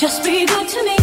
Just be good to me.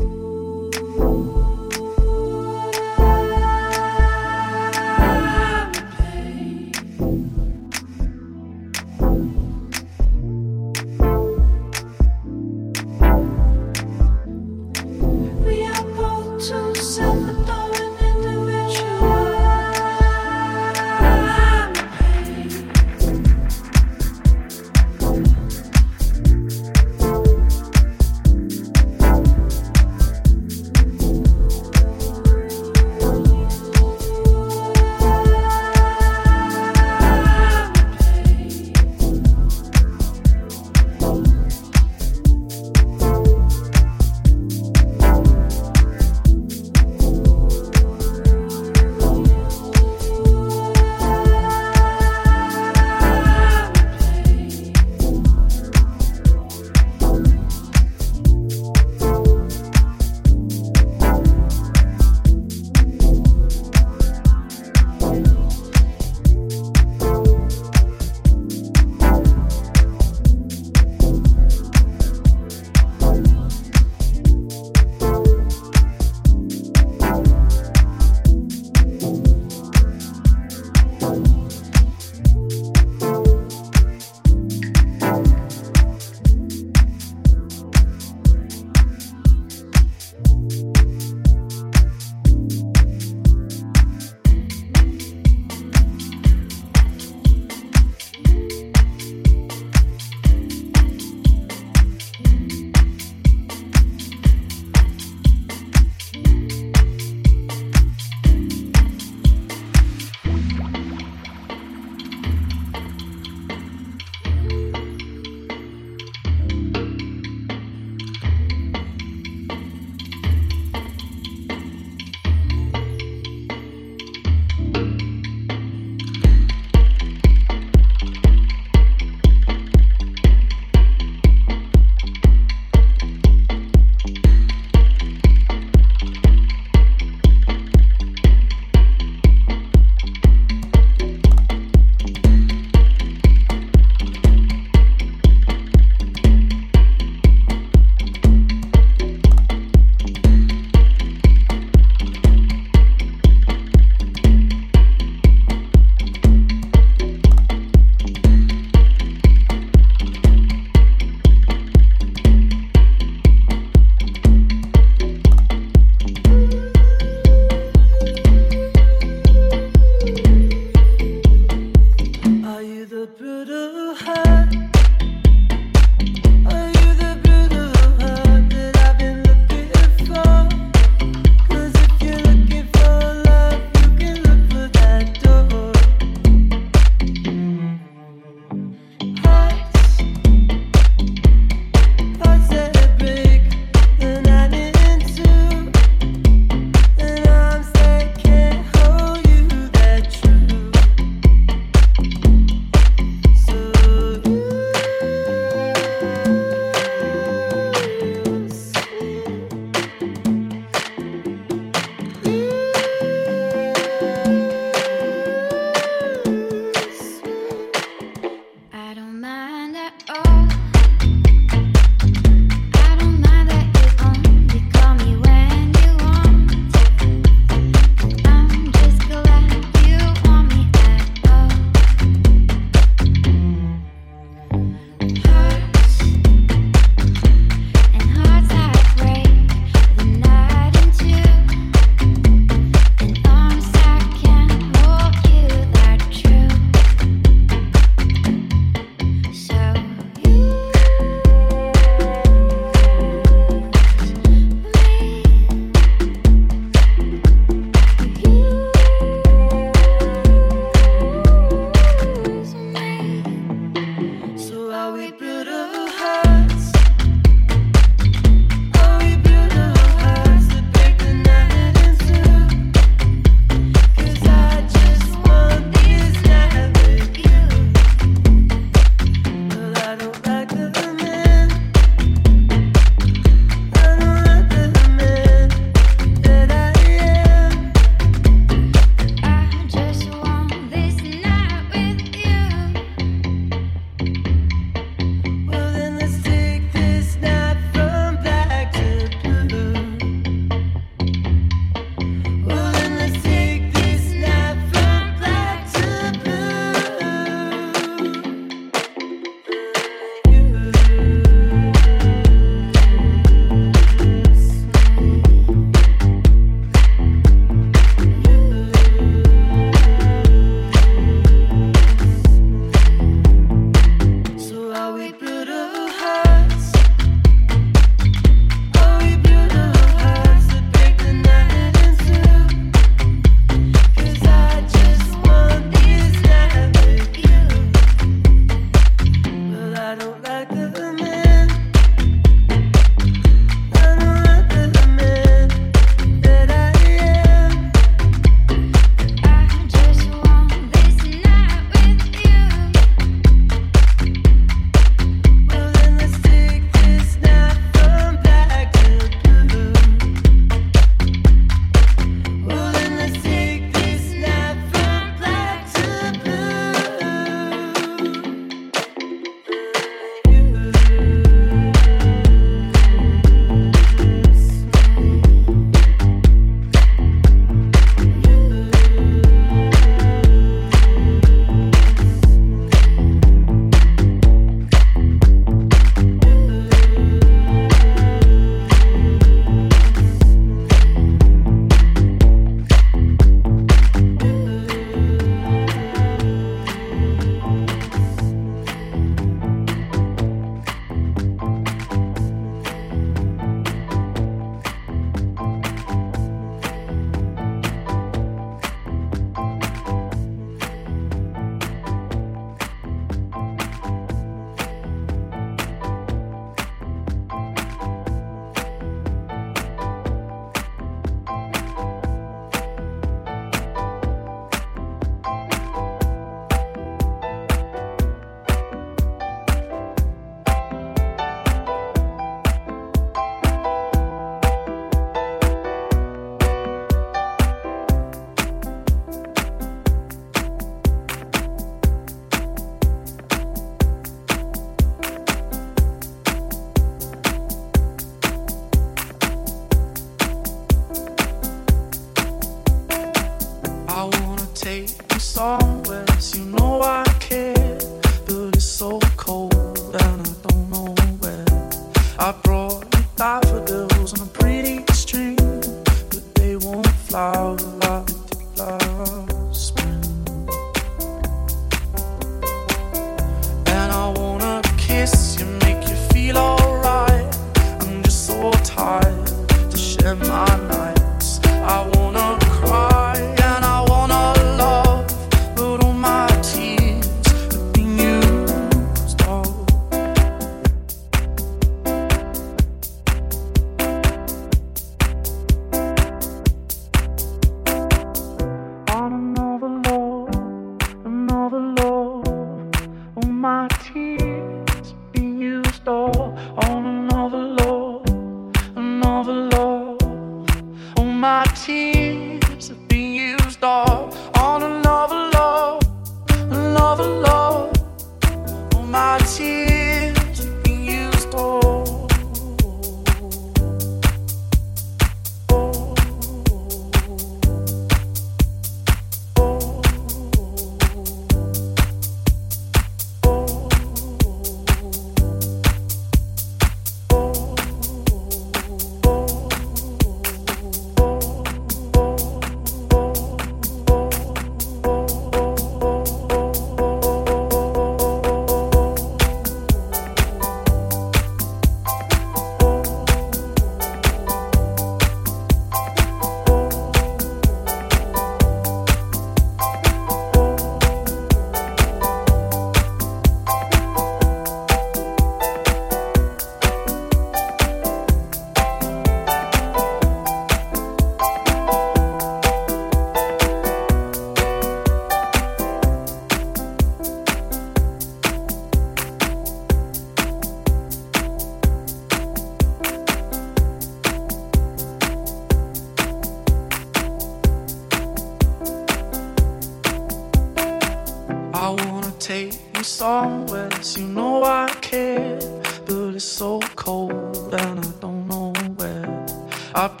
up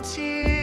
起。